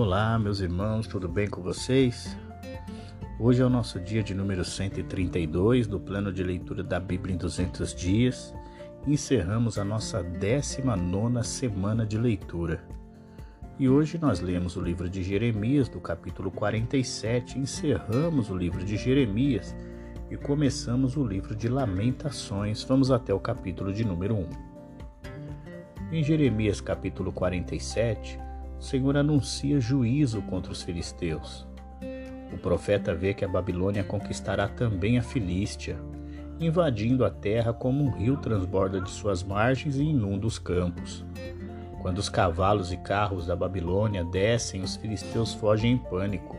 Olá, meus irmãos, tudo bem com vocês? Hoje é o nosso dia de número 132 do plano de leitura da Bíblia em 200 dias. Encerramos a nossa 19 semana de leitura. E hoje nós lemos o livro de Jeremias, do capítulo 47, encerramos o livro de Jeremias e começamos o livro de Lamentações. Vamos até o capítulo de número 1. Em Jeremias, capítulo 47, o Senhor anuncia juízo contra os filisteus. O profeta vê que a Babilônia conquistará também a Filístia, invadindo a terra como um rio transborda de suas margens e inunda os campos. Quando os cavalos e carros da Babilônia descem, os filisteus fogem em pânico,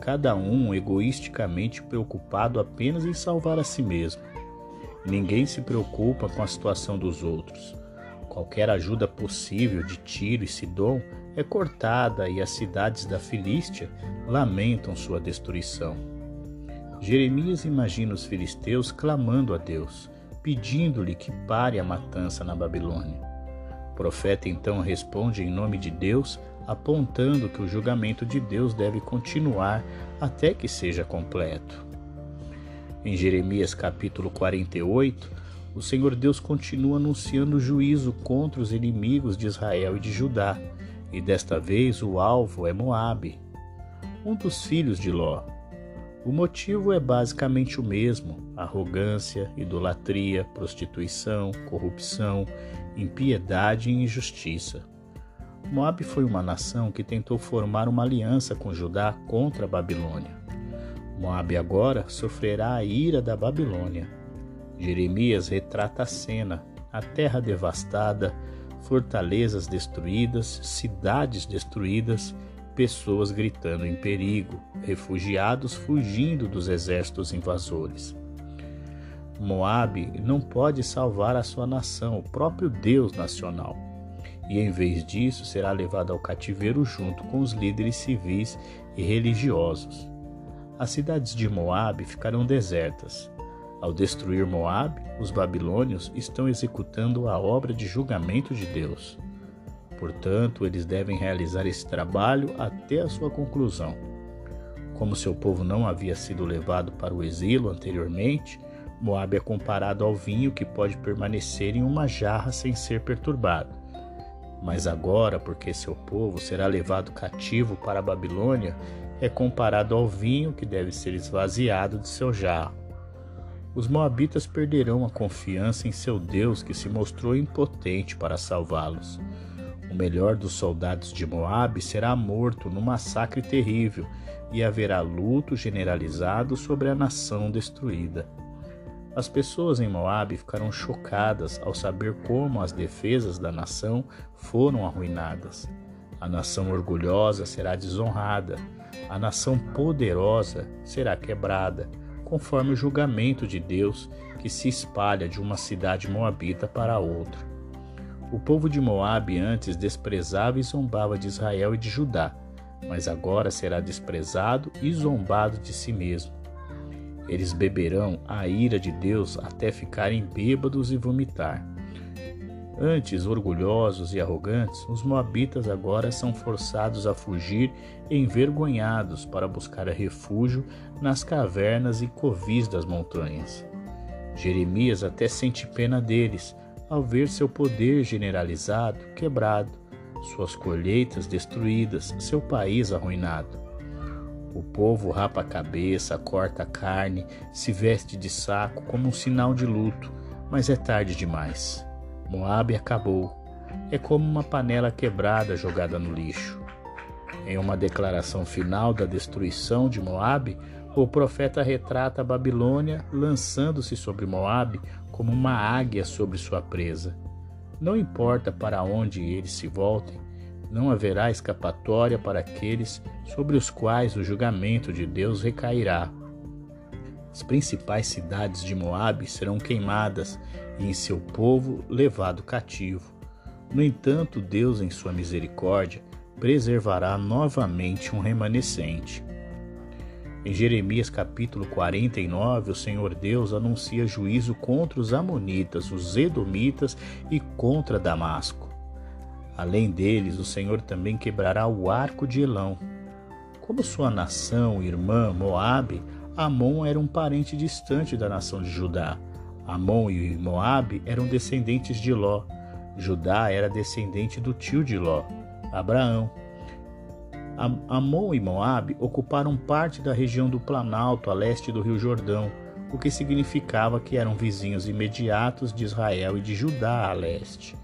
cada um egoisticamente preocupado apenas em salvar a si mesmo. Ninguém se preocupa com a situação dos outros. Qualquer ajuda possível de Tiro e Sidom é cortada e as cidades da Filístia lamentam sua destruição. Jeremias imagina os filisteus clamando a Deus, pedindo-lhe que pare a matança na Babilônia. O profeta então responde em nome de Deus, apontando que o julgamento de Deus deve continuar até que seja completo. Em Jeremias capítulo 48, o Senhor Deus continua anunciando juízo contra os inimigos de Israel e de Judá, e desta vez o alvo é Moabe, um dos filhos de Ló. O motivo é basicamente o mesmo: arrogância, idolatria, prostituição, corrupção, impiedade e injustiça. Moabe foi uma nação que tentou formar uma aliança com Judá contra a Babilônia. Moabe agora sofrerá a ira da Babilônia Jeremias retrata a cena: a terra devastada, fortalezas destruídas, cidades destruídas, pessoas gritando em perigo, refugiados fugindo dos exércitos invasores. Moabe não pode salvar a sua nação, o próprio Deus nacional. E em vez disso, será levado ao cativeiro junto com os líderes civis e religiosos. As cidades de Moabe ficarão desertas. Ao destruir Moabe, os babilônios estão executando a obra de julgamento de Deus. Portanto, eles devem realizar esse trabalho até a sua conclusão. Como seu povo não havia sido levado para o exílio anteriormente, Moabe é comparado ao vinho que pode permanecer em uma jarra sem ser perturbado. Mas agora, porque seu povo será levado cativo para a Babilônia, é comparado ao vinho que deve ser esvaziado de seu jarro. Os Moabitas perderão a confiança em seu Deus que se mostrou impotente para salvá-los. O melhor dos soldados de Moabe será morto num massacre terrível e haverá luto generalizado sobre a nação destruída. As pessoas em Moabe ficarão chocadas ao saber como as defesas da nação foram arruinadas. A nação orgulhosa será desonrada, a nação poderosa será quebrada conforme o julgamento de Deus que se espalha de uma cidade moabita para outra. O povo de Moabe antes desprezava e zombava de Israel e de Judá, mas agora será desprezado e zombado de si mesmo. Eles beberão a ira de Deus até ficarem bêbados e vomitar. Antes orgulhosos e arrogantes, os moabitas agora são forçados a fugir envergonhados para buscar refúgio nas cavernas e covis das montanhas. Jeremias até sente pena deles ao ver seu poder generalizado quebrado, suas colheitas destruídas, seu país arruinado. O povo rapa a cabeça, corta a carne, se veste de saco como um sinal de luto, mas é tarde demais. Moabe acabou. É como uma panela quebrada jogada no lixo. Em uma declaração final da destruição de Moabe, o profeta retrata a Babilônia lançando-se sobre Moabe como uma águia sobre sua presa. Não importa para onde eles se voltem, não haverá escapatória para aqueles sobre os quais o julgamento de Deus recairá. As principais cidades de Moabe serão queimadas e em seu povo levado cativo. No entanto, Deus, em sua misericórdia, preservará novamente um remanescente. Em Jeremias capítulo 49, o Senhor Deus anuncia juízo contra os Amonitas, os Edomitas e contra Damasco. Além deles, o Senhor também quebrará o arco de Elão. Como sua nação, irmã, Moabe, Amon era um parente distante da nação de Judá. Amon e Moabe eram descendentes de Ló. Judá era descendente do tio de Ló, Abraão. Amon e Moabe ocuparam parte da região do Planalto a leste do Rio Jordão, o que significava que eram vizinhos imediatos de Israel e de Judá a leste.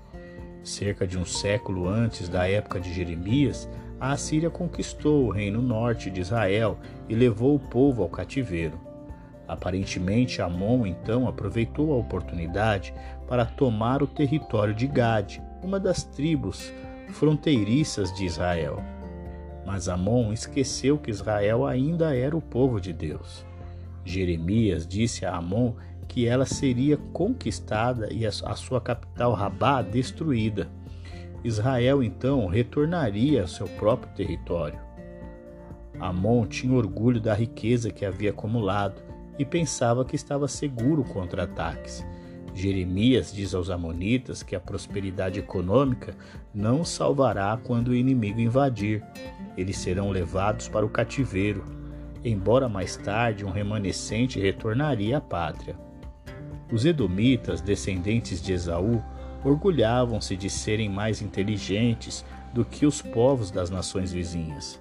Cerca de um século antes da época de Jeremias, a Assíria conquistou o reino norte de Israel e levou o povo ao cativeiro. Aparentemente, Amon então aproveitou a oportunidade para tomar o território de Gade, uma das tribos fronteiriças de Israel. Mas Amon esqueceu que Israel ainda era o povo de Deus. Jeremias disse a Amon que ela seria conquistada e a sua capital Rabá destruída. Israel então retornaria ao seu próprio território. Amon tinha orgulho da riqueza que havia acumulado e pensava que estava seguro contra ataques. Jeremias diz aos Amonitas que a prosperidade econômica não salvará quando o inimigo invadir. Eles serão levados para o cativeiro, embora mais tarde um remanescente retornaria à pátria. Os Edomitas, descendentes de Esaú, orgulhavam-se de serem mais inteligentes do que os povos das nações vizinhas.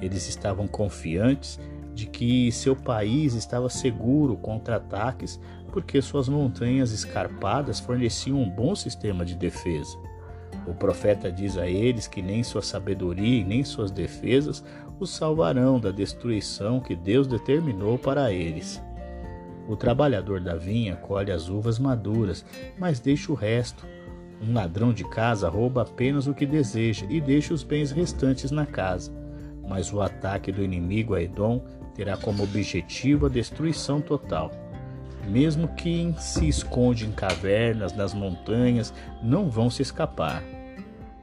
Eles estavam confiantes de que seu país estava seguro contra ataques porque suas montanhas escarpadas forneciam um bom sistema de defesa. O profeta diz a eles que nem sua sabedoria e nem suas defesas os salvarão da destruição que Deus determinou para eles. O trabalhador da vinha colhe as uvas maduras, mas deixa o resto. Um ladrão de casa rouba apenas o que deseja e deixa os bens restantes na casa. Mas o ataque do inimigo a Edom terá como objetivo a destruição total. Mesmo quem se esconde em cavernas, nas montanhas, não vão se escapar.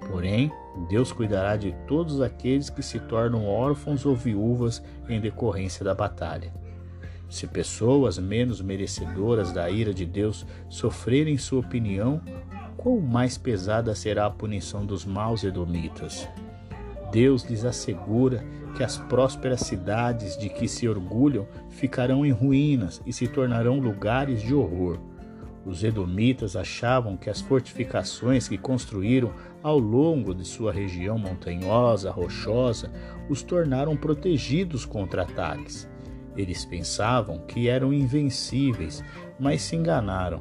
Porém, Deus cuidará de todos aqueles que se tornam órfãos ou viúvas em decorrência da batalha. Se pessoas menos merecedoras da ira de Deus sofrerem sua opinião, quão mais pesada será a punição dos maus edomitas? Deus lhes assegura que as prósperas cidades de que se orgulham ficarão em ruínas e se tornarão lugares de horror. Os edomitas achavam que as fortificações que construíram ao longo de sua região montanhosa, rochosa, os tornaram protegidos contra ataques. Eles pensavam que eram invencíveis, mas se enganaram.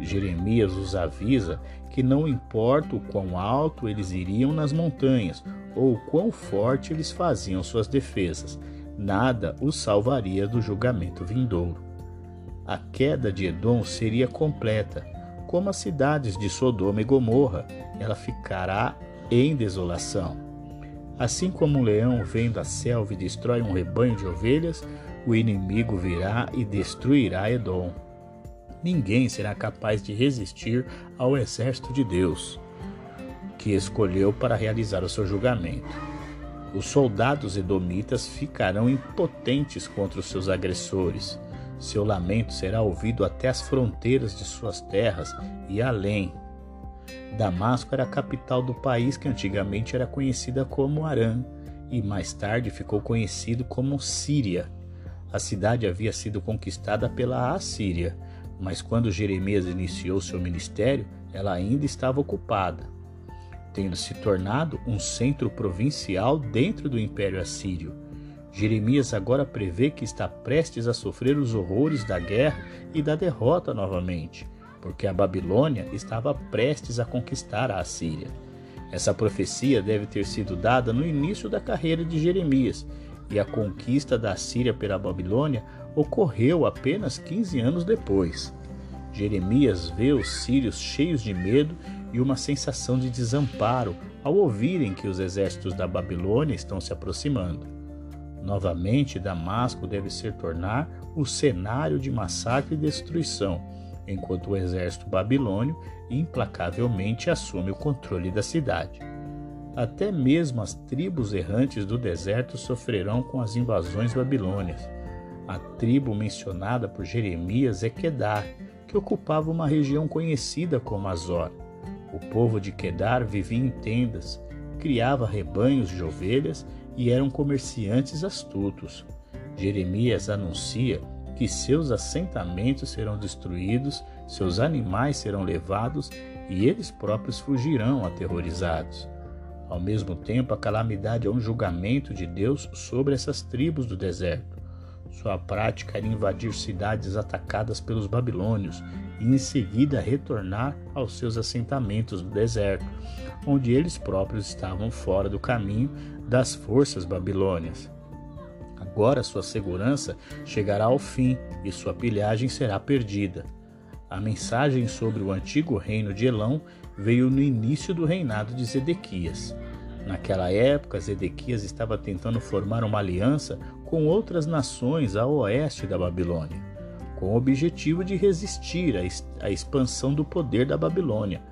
Jeremias os avisa que não importa o quão alto eles iriam nas montanhas ou quão forte eles faziam suas defesas, nada os salvaria do julgamento vindouro. A queda de Edom seria completa, como as cidades de Sodoma e Gomorra, ela ficará em desolação. Assim como um leão vem da selva e destrói um rebanho de ovelhas, o inimigo virá e destruirá Edom. Ninguém será capaz de resistir ao exército de Deus, que escolheu para realizar o seu julgamento. Os soldados edomitas ficarão impotentes contra os seus agressores. Seu lamento será ouvido até as fronteiras de suas terras e além. Damasco era a capital do país que antigamente era conhecida como Arã e mais tarde ficou conhecido como Síria. A cidade havia sido conquistada pela Assíria, mas quando Jeremias iniciou seu ministério, ela ainda estava ocupada, tendo se tornado um centro provincial dentro do Império Assírio. Jeremias agora prevê que está prestes a sofrer os horrores da guerra e da derrota novamente, porque a Babilônia estava prestes a conquistar a Assíria. Essa profecia deve ter sido dada no início da carreira de Jeremias e a conquista da Síria pela Babilônia ocorreu apenas 15 anos depois. Jeremias vê os sírios cheios de medo e uma sensação de desamparo ao ouvirem que os exércitos da Babilônia estão se aproximando. Novamente, Damasco deve se tornar o cenário de massacre e destruição, enquanto o exército babilônio implacavelmente assume o controle da cidade. Até mesmo as tribos errantes do deserto sofrerão com as invasões babilônias. A tribo mencionada por Jeremias é Quedar, que ocupava uma região conhecida como Azor. O povo de Quedar vivia em tendas, criava rebanhos de ovelhas e eram comerciantes astutos. Jeremias anuncia que seus assentamentos serão destruídos, seus animais serão levados e eles próprios fugirão aterrorizados. Ao mesmo tempo, a calamidade é um julgamento de Deus sobre essas tribos do deserto. Sua prática era invadir cidades atacadas pelos babilônios e em seguida retornar aos seus assentamentos do deserto, onde eles próprios estavam fora do caminho das forças babilônias. Agora sua segurança chegará ao fim e sua pilhagem será perdida. A mensagem sobre o antigo reino de Elão veio no início do reinado de Zedequias. Naquela época, Zedequias estava tentando formar uma aliança com outras nações a oeste da Babilônia, com o objetivo de resistir à expansão do poder da Babilônia.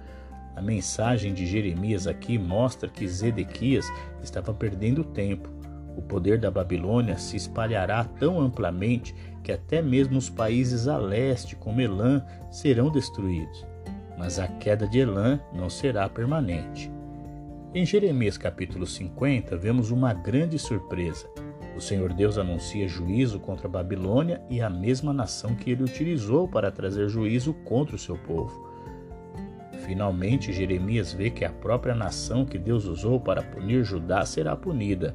A mensagem de Jeremias aqui mostra que Zedequias estava perdendo tempo. O poder da Babilônia se espalhará tão amplamente que até mesmo os países a leste, como Elã, serão destruídos. Mas a queda de Elã não será permanente. Em Jeremias capítulo 50, vemos uma grande surpresa. O Senhor Deus anuncia juízo contra a Babilônia e a mesma nação que ele utilizou para trazer juízo contra o seu povo. Finalmente, Jeremias vê que a própria nação que Deus usou para punir Judá será punida.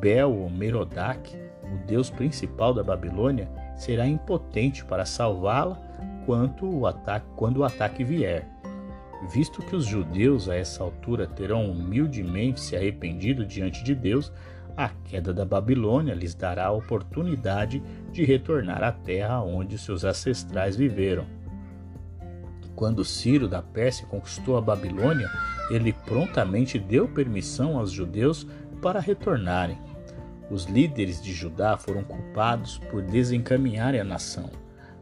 Bel ou Merodach, o deus principal da Babilônia, será impotente para salvá-la quando o ataque vier. Visto que os judeus a essa altura terão humildemente se arrependido diante de Deus, a queda da Babilônia lhes dará a oportunidade de retornar à terra onde seus ancestrais viveram. Quando Ciro da Pérsia conquistou a Babilônia, ele prontamente deu permissão aos judeus para retornarem. Os líderes de Judá foram culpados por desencaminharem a nação,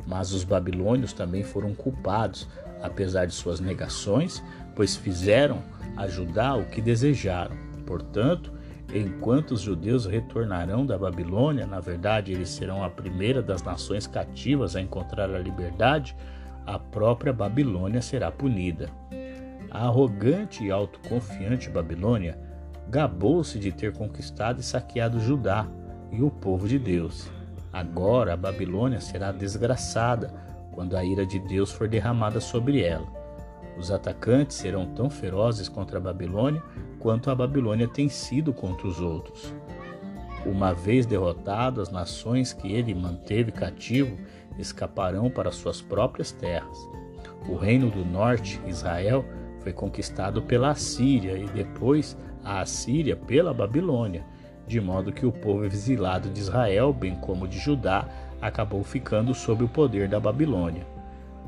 mas os babilônios também foram culpados, apesar de suas negações, pois fizeram a Judá o que desejaram. Portanto, Enquanto os judeus retornarão da Babilônia, na verdade eles serão a primeira das nações cativas a encontrar a liberdade, a própria Babilônia será punida. A arrogante e autoconfiante Babilônia gabou-se de ter conquistado e saqueado Judá e o povo de Deus. Agora a Babilônia será desgraçada quando a ira de Deus for derramada sobre ela. Os atacantes serão tão ferozes contra a Babilônia quanto a Babilônia tem sido contra os outros. Uma vez derrotado, as nações que ele manteve cativo escaparão para suas próprias terras. O reino do norte, Israel, foi conquistado pela Assíria e depois a Assíria pela Babilônia, de modo que o povo exilado de Israel, bem como de Judá, acabou ficando sob o poder da Babilônia.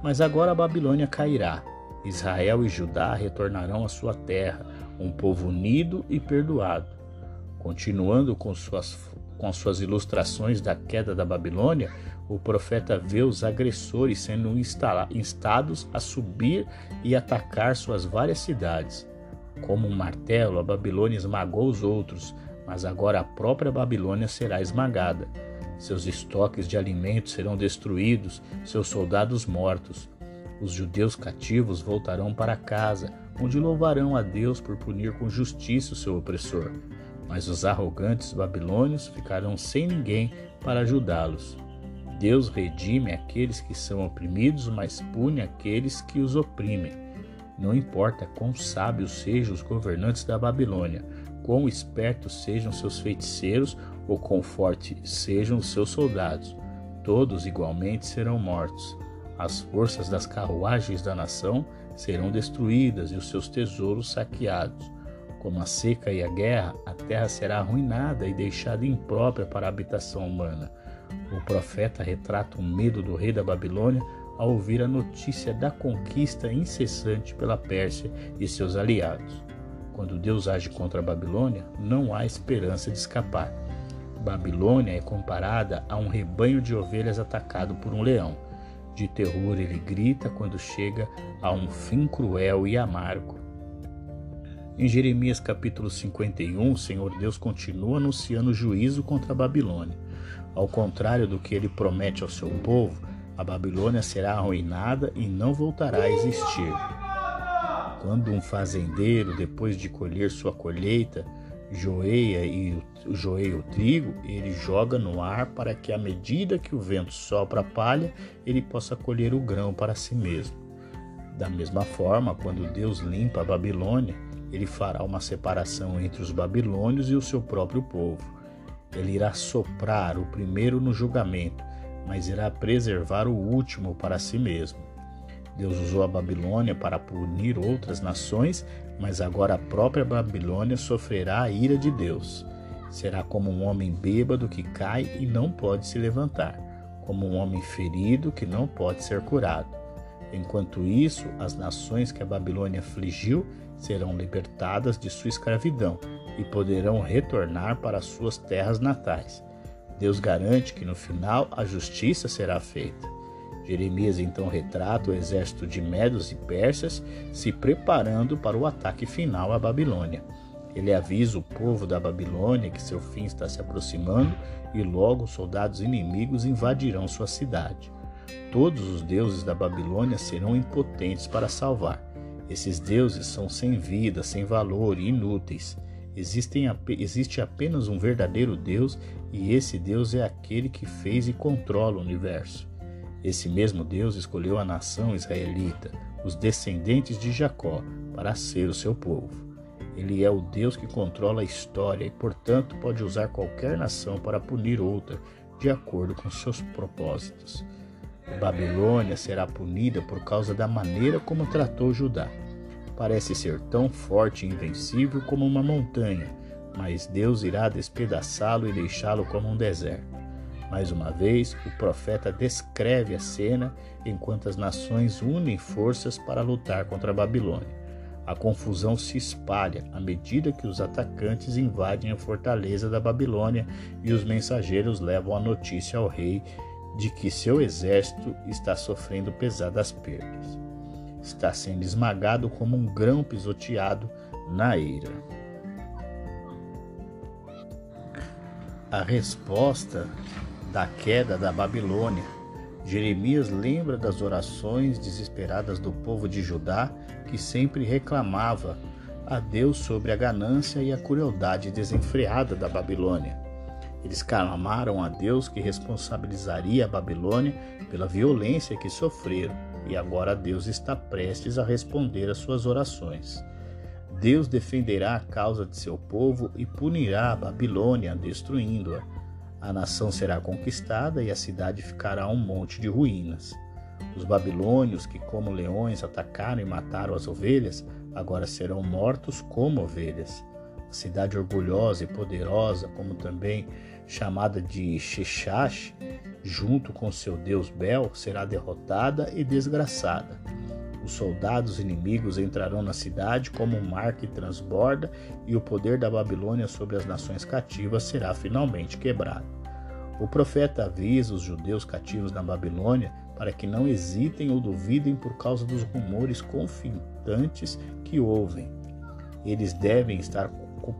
Mas agora a Babilônia cairá Israel e Judá retornarão à sua terra, um povo unido e perdoado. Continuando com suas, com suas ilustrações da queda da Babilônia, o profeta vê os agressores sendo instados a subir e atacar suas várias cidades. Como um martelo, a Babilônia esmagou os outros, mas agora a própria Babilônia será esmagada. Seus estoques de alimentos serão destruídos, seus soldados mortos. Os judeus cativos voltarão para casa, onde louvarão a Deus por punir com justiça o seu opressor. Mas os arrogantes babilônios ficarão sem ninguém para ajudá-los. Deus redime aqueles que são oprimidos, mas pune aqueles que os oprimem. Não importa quão sábios sejam os governantes da Babilônia, quão espertos sejam seus feiticeiros ou quão fortes sejam os seus soldados, todos igualmente serão mortos. As forças das carruagens da nação serão destruídas e os seus tesouros saqueados. Como a seca e a guerra, a terra será arruinada e deixada imprópria para a habitação humana. O profeta retrata o medo do rei da Babilônia ao ouvir a notícia da conquista incessante pela Pérsia e seus aliados. Quando Deus age contra a Babilônia, não há esperança de escapar. Babilônia é comparada a um rebanho de ovelhas atacado por um leão. De terror ele grita quando chega a um fim cruel e amargo. Em Jeremias capítulo 51, o Senhor Deus continua anunciando juízo contra a Babilônia. Ao contrário do que ele promete ao seu povo, a Babilônia será arruinada e não voltará a existir. Quando um fazendeiro, depois de colher sua colheita, joeia e joeia o trigo, ele joga no ar para que, à medida que o vento sopra a palha, ele possa colher o grão para si mesmo. Da mesma forma, quando Deus limpa a Babilônia, ele fará uma separação entre os babilônios e o seu próprio povo. Ele irá soprar o primeiro no julgamento, mas irá preservar o último para si mesmo. Deus usou a Babilônia para punir outras nações, mas agora a própria Babilônia sofrerá a ira de Deus. Será como um homem bêbado que cai e não pode se levantar, como um homem ferido que não pode ser curado. Enquanto isso, as nações que a Babilônia afligiu serão libertadas de sua escravidão e poderão retornar para suas terras natais. Deus garante que no final a justiça será feita. Jeremias então retrata o exército de Medos e Persas se preparando para o ataque final à Babilônia. Ele avisa o povo da Babilônia que seu fim está se aproximando e logo soldados inimigos invadirão sua cidade. Todos os deuses da Babilônia serão impotentes para salvar. Esses deuses são sem vida, sem valor e inúteis. Existem, existe apenas um verdadeiro Deus e esse Deus é aquele que fez e controla o universo. Esse mesmo Deus escolheu a nação israelita, os descendentes de Jacó, para ser o seu povo. Ele é o Deus que controla a história e, portanto, pode usar qualquer nação para punir outra, de acordo com seus propósitos. Babilônia será punida por causa da maneira como tratou Judá. Parece ser tão forte e invencível como uma montanha, mas Deus irá despedaçá-lo e deixá-lo como um deserto. Mais uma vez, o profeta descreve a cena enquanto as nações unem forças para lutar contra a Babilônia. A confusão se espalha à medida que os atacantes invadem a fortaleza da Babilônia e os mensageiros levam a notícia ao rei de que seu exército está sofrendo pesadas perdas. Está sendo esmagado como um grão pisoteado na eira. A resposta da queda da Babilônia, Jeremias lembra das orações desesperadas do povo de Judá que sempre reclamava a Deus sobre a ganância e a crueldade desenfreada da Babilônia. Eles clamaram a Deus que responsabilizaria a Babilônia pela violência que sofreram, e agora Deus está prestes a responder às suas orações. Deus defenderá a causa de seu povo e punirá a Babilônia, destruindo-a a nação será conquistada e a cidade ficará um monte de ruínas. Os babilônios, que como leões atacaram e mataram as ovelhas, agora serão mortos como ovelhas. A cidade orgulhosa e poderosa, como também chamada de Sheshash, junto com seu deus Bel, será derrotada e desgraçada. Os soldados inimigos entrarão na cidade como um mar que transborda, e o poder da Babilônia sobre as nações cativas será finalmente quebrado. O profeta avisa os judeus cativos na Babilônia para que não hesitem ou duvidem por causa dos rumores confiantes que ouvem. Eles devem estar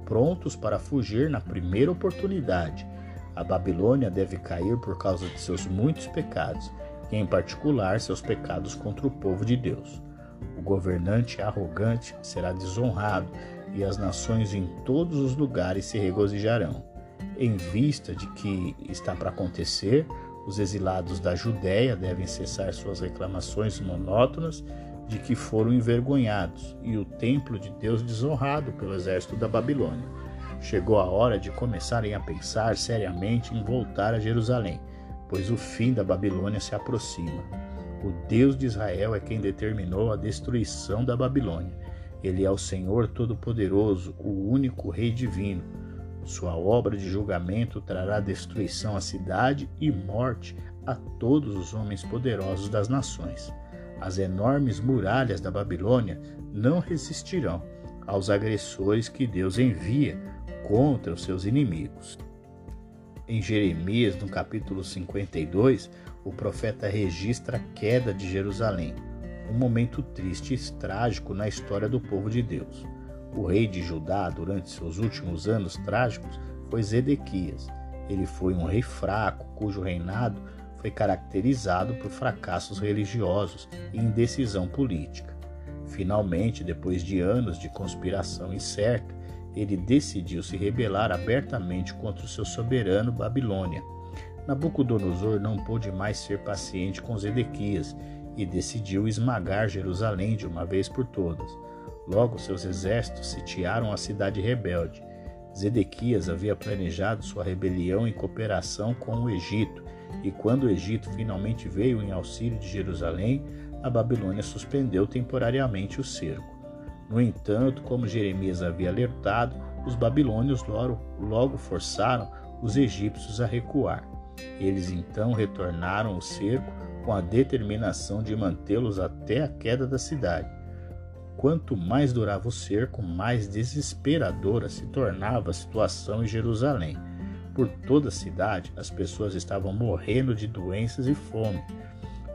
prontos para fugir na primeira oportunidade. A Babilônia deve cair por causa de seus muitos pecados e, em particular, seus pecados contra o povo de Deus. O governante arrogante será desonrado e as nações em todos os lugares se regozijarão. Em vista de que está para acontecer, os exilados da Judéia devem cessar suas reclamações monótonas de que foram envergonhados e o templo de Deus desonrado pelo exército da Babilônia. Chegou a hora de começarem a pensar seriamente em voltar a Jerusalém pois o fim da Babilônia se aproxima. O Deus de Israel é quem determinou a destruição da Babilônia. Ele é o Senhor Todo-Poderoso, o único Rei Divino. Sua obra de julgamento trará destruição à cidade e morte a todos os homens poderosos das nações. As enormes muralhas da Babilônia não resistirão aos agressores que Deus envia contra os seus inimigos. Em Jeremias, no capítulo 52, o profeta registra a queda de Jerusalém, um momento triste e trágico na história do povo de Deus. O rei de Judá, durante seus últimos anos trágicos, foi Zedequias. Ele foi um rei fraco, cujo reinado foi caracterizado por fracassos religiosos e indecisão política. Finalmente, depois de anos de conspiração incerta, ele decidiu se rebelar abertamente contra o seu soberano Babilônia. Nabucodonosor não pôde mais ser paciente com Zedequias e decidiu esmagar Jerusalém de uma vez por todas. Logo, seus exércitos sitiaram a cidade rebelde. Zedequias havia planejado sua rebelião em cooperação com o Egito, e quando o Egito finalmente veio em auxílio de Jerusalém, a Babilônia suspendeu temporariamente o cerco. No entanto, como Jeremias havia alertado, os babilônios logo forçaram os egípcios a recuar. Eles então retornaram o cerco com a determinação de mantê-los até a queda da cidade. Quanto mais durava o cerco, mais desesperadora se tornava a situação em Jerusalém. Por toda a cidade, as pessoas estavam morrendo de doenças e fome.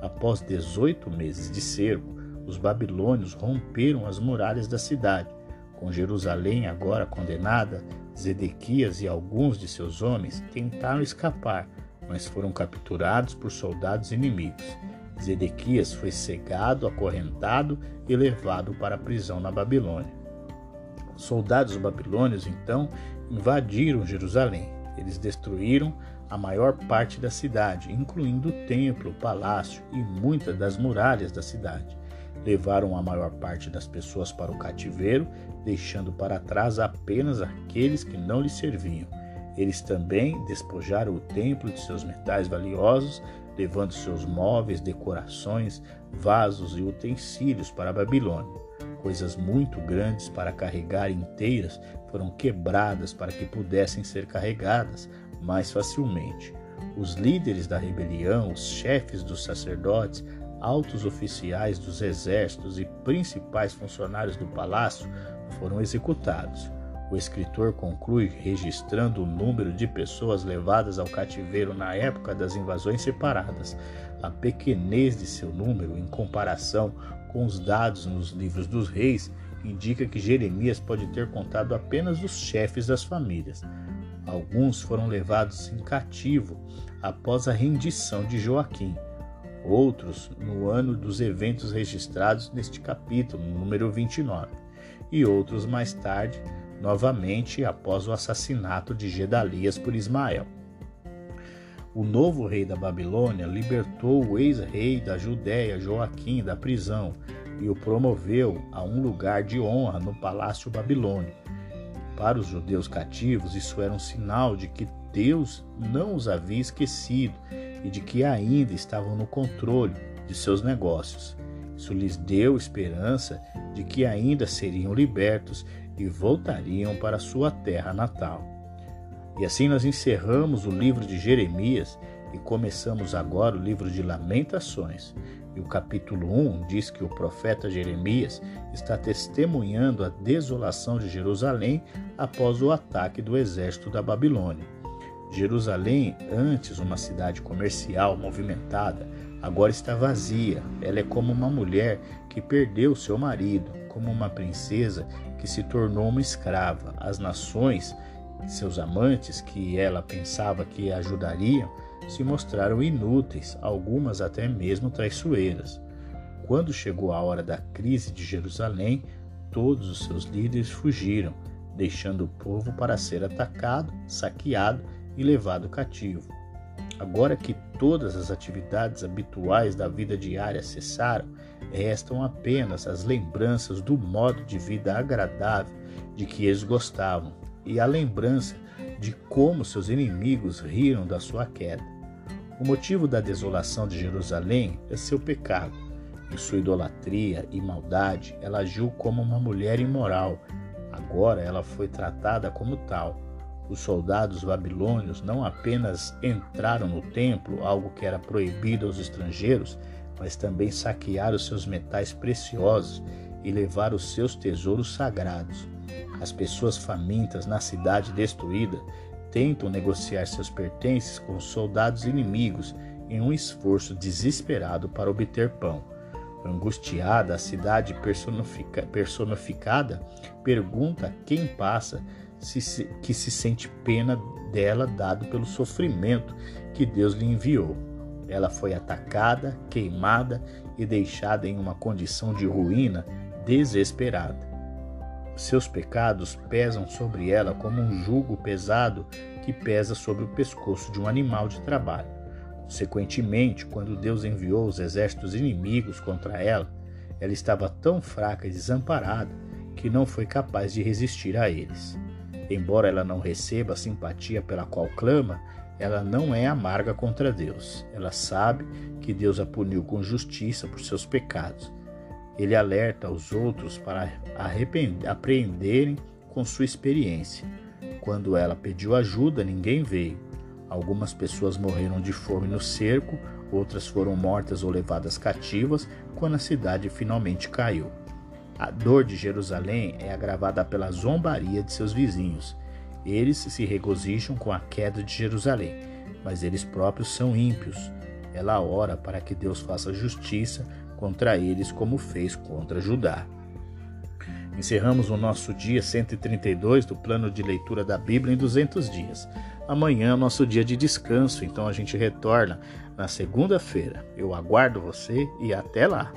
Após 18 meses de cerco, os babilônios romperam as muralhas da cidade. Com Jerusalém agora condenada, Zedequias e alguns de seus homens tentaram escapar, mas foram capturados por soldados inimigos. Zedequias foi cegado, acorrentado e levado para a prisão na Babilônia. Os soldados babilônios então invadiram Jerusalém. Eles destruíram a maior parte da cidade, incluindo o templo, o palácio e muitas das muralhas da cidade. Levaram a maior parte das pessoas para o cativeiro, deixando para trás apenas aqueles que não lhes serviam. Eles também despojaram o templo de seus metais valiosos, levando seus móveis, decorações, vasos e utensílios para a Babilônia. Coisas muito grandes para carregar inteiras foram quebradas para que pudessem ser carregadas mais facilmente. Os líderes da rebelião, os chefes dos sacerdotes, altos oficiais dos exércitos e principais funcionários do palácio foram executados. O escritor conclui registrando o número de pessoas levadas ao cativeiro na época das invasões separadas. A pequenez de seu número, em comparação com os dados nos livros dos reis, indica que Jeremias pode ter contado apenas os chefes das famílias. Alguns foram levados em cativo após a rendição de Joaquim. Outros no ano dos eventos registrados neste capítulo, número 29, e outros mais tarde novamente após o assassinato de Gedalias por Ismael. O novo rei da Babilônia libertou o ex-rei da Judéia, Joaquim, da prisão e o promoveu a um lugar de honra no palácio babilônio. Para os judeus cativos, isso era um sinal de que Deus não os havia esquecido e de que ainda estavam no controle de seus negócios. Isso lhes deu esperança de que ainda seriam libertos e voltariam para sua terra natal. E assim nós encerramos o livro de Jeremias e começamos agora o livro de Lamentações. E o capítulo 1 diz que o profeta Jeremias está testemunhando a desolação de Jerusalém após o ataque do exército da Babilônia. Jerusalém, antes uma cidade comercial movimentada, agora está vazia. Ela é como uma mulher que perdeu seu marido, como uma princesa que se tornou uma escrava. As nações, seus amantes, que ela pensava que ajudariam, se mostraram inúteis, algumas até mesmo traiçoeiras. Quando chegou a hora da crise de Jerusalém, todos os seus líderes fugiram, deixando o povo para ser atacado, saqueado e levado cativo. Agora que todas as atividades habituais da vida diária cessaram, restam apenas as lembranças do modo de vida agradável de que eles gostavam e a lembrança de como seus inimigos riram da sua queda. O motivo da desolação de Jerusalém é seu pecado. Em sua idolatria e maldade, ela agiu como uma mulher imoral. Agora ela foi tratada como tal os soldados babilônios não apenas entraram no templo, algo que era proibido aos estrangeiros, mas também saquearam seus metais preciosos e levaram os seus tesouros sagrados. As pessoas famintas na cidade destruída tentam negociar seus pertences com os soldados inimigos em um esforço desesperado para obter pão. Angustiada, a cidade personifica, personificada pergunta quem passa que se sente pena dela dado pelo sofrimento que Deus lhe enviou. Ela foi atacada, queimada e deixada em uma condição de ruína desesperada. Seus pecados pesam sobre ela como um jugo pesado que pesa sobre o pescoço de um animal de trabalho. Consequentemente, quando Deus enviou os exércitos inimigos contra ela, ela estava tão fraca e desamparada que não foi capaz de resistir a eles. Embora ela não receba a simpatia pela qual clama, ela não é amarga contra Deus. Ela sabe que Deus a puniu com justiça por seus pecados. Ele alerta os outros para apreenderem com sua experiência. Quando ela pediu ajuda, ninguém veio. Algumas pessoas morreram de fome no cerco, outras foram mortas ou levadas cativas quando a cidade finalmente caiu. A dor de Jerusalém é agravada pela zombaria de seus vizinhos. Eles se regozijam com a queda de Jerusalém, mas eles próprios são ímpios. Ela ora para que Deus faça justiça contra eles, como fez contra Judá. Encerramos o nosso dia 132 do plano de leitura da Bíblia em 200 dias. Amanhã é nosso dia de descanso, então a gente retorna na segunda-feira. Eu aguardo você e até lá!